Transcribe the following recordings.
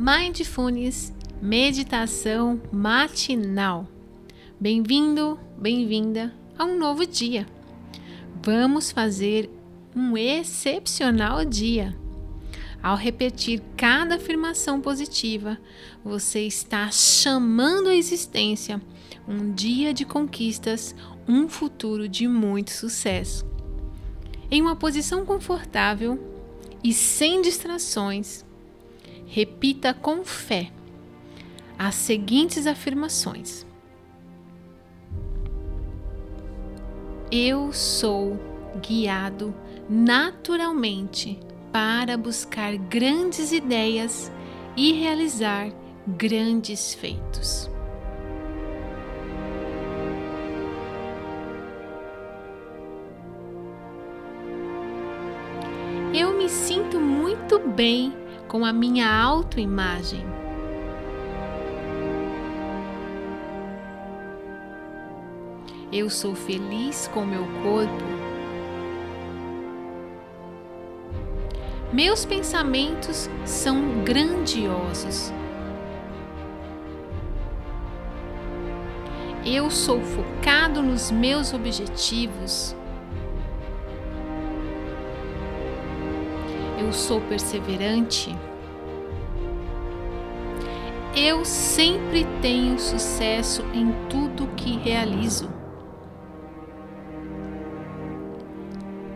Mindfulness Meditação Matinal. Bem-vindo, bem-vinda a um novo dia. Vamos fazer um excepcional dia. Ao repetir cada afirmação positiva, você está chamando à existência um dia de conquistas, um futuro de muito sucesso. Em uma posição confortável e sem distrações, repita com fé as seguintes afirmações: Eu sou guiado naturalmente para buscar grandes ideias e realizar grandes feitos. Eu me sinto muito bem com a minha autoimagem. Eu sou feliz com meu corpo. Meus pensamentos são grandiosos. Eu sou focado nos meus objetivos. Eu sou perseverante. Eu sempre tenho sucesso em tudo que realizo.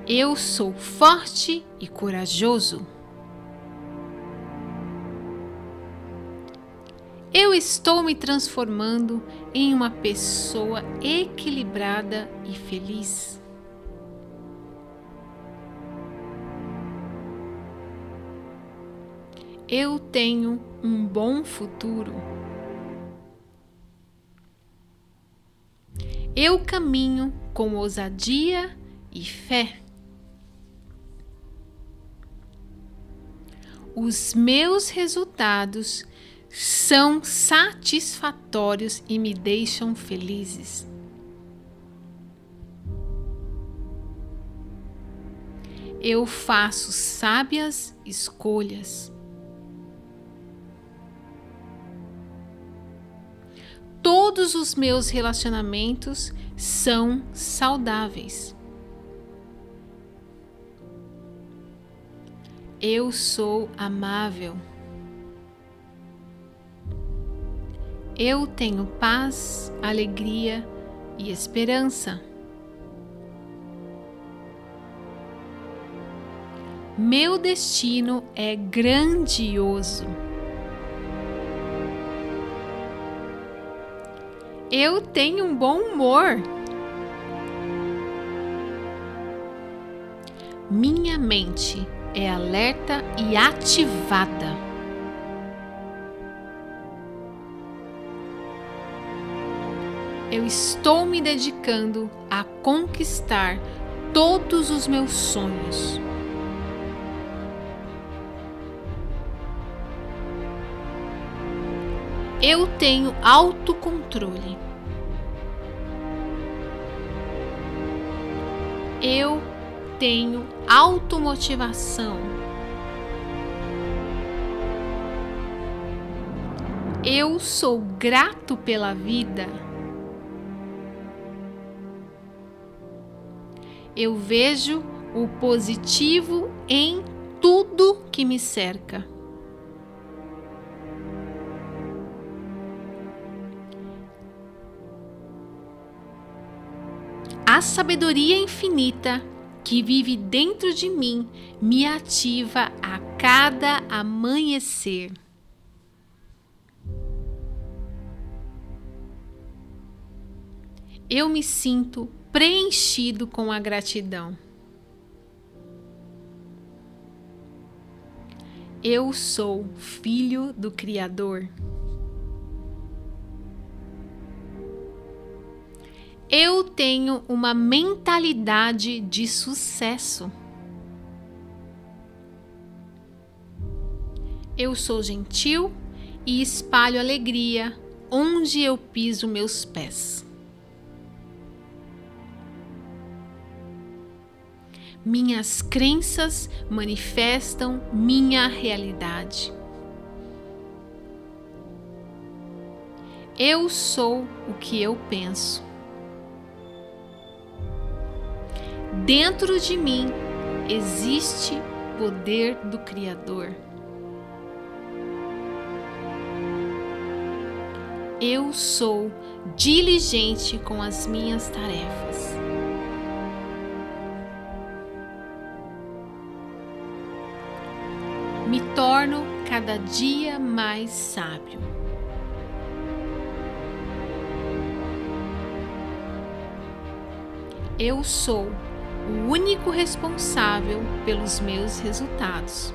Eu sou forte e corajoso. Eu estou me transformando em uma pessoa equilibrada e feliz. Eu tenho um bom futuro. Eu caminho com ousadia e fé. os meus resultados são satisfatórios e me deixam felizes. Eu faço sábias escolhas. Todos os meus relacionamentos são saudáveis. Eu sou amável. Eu tenho paz, alegria e esperança. Meu destino é grandioso. Eu tenho um bom humor. Minha mente é alerta e ativada. Eu estou me dedicando a conquistar todos os meus sonhos. Eu tenho autocontrole. Eu tenho automotivação. Eu sou grato pela vida. Eu vejo o positivo em tudo que me cerca. Sabedoria infinita que vive dentro de mim me ativa a cada amanhecer. Eu me sinto preenchido com a gratidão. Eu sou filho do Criador. Eu tenho uma mentalidade de sucesso. Eu sou gentil e espalho alegria onde eu piso meus pés. Minhas crenças manifestam minha realidade. Eu sou o que eu penso. Dentro de mim existe poder do Criador. Eu sou diligente com as minhas tarefas. Me torno cada dia mais sábio. Eu sou o único responsável pelos meus resultados.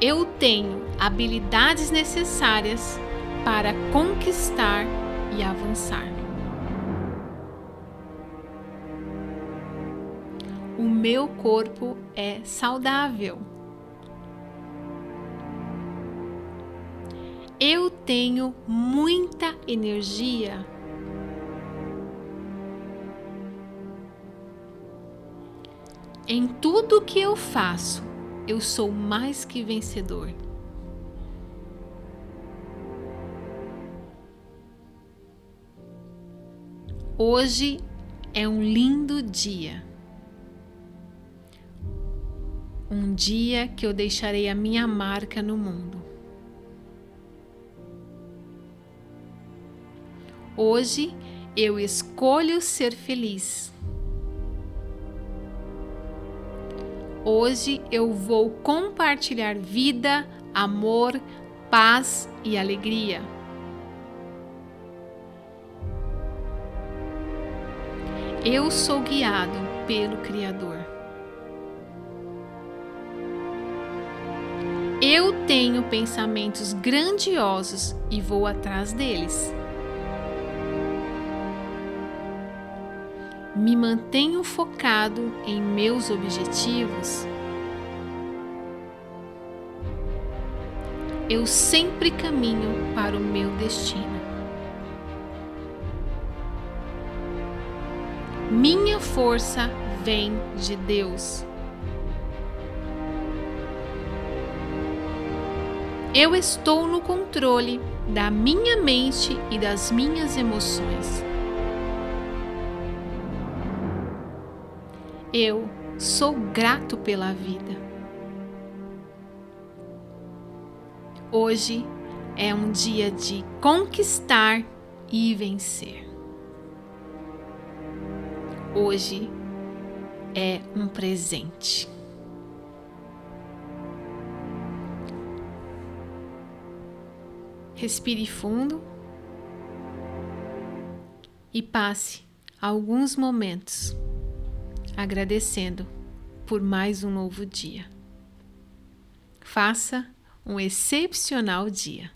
Eu tenho habilidades necessárias para conquistar e avançar. O meu corpo é saudável. Eu tenho muita energia. Em tudo que eu faço, eu sou mais que vencedor. Hoje é um lindo dia. Um dia que eu deixarei a minha marca no mundo. Hoje eu escolho ser feliz. Hoje eu vou compartilhar vida, amor, paz e alegria. Eu sou guiado pelo Criador. Eu tenho pensamentos grandiosos e vou atrás deles. Me mantenho focado em meus objetivos, eu sempre caminho para o meu destino. Minha força vem de Deus. Eu estou no controle da minha mente e das minhas emoções. Eu sou grato pela vida. Hoje é um dia de conquistar e vencer. Hoje é um presente. Respire fundo e passe alguns momentos agradecendo por mais um novo dia. Faça um excepcional dia.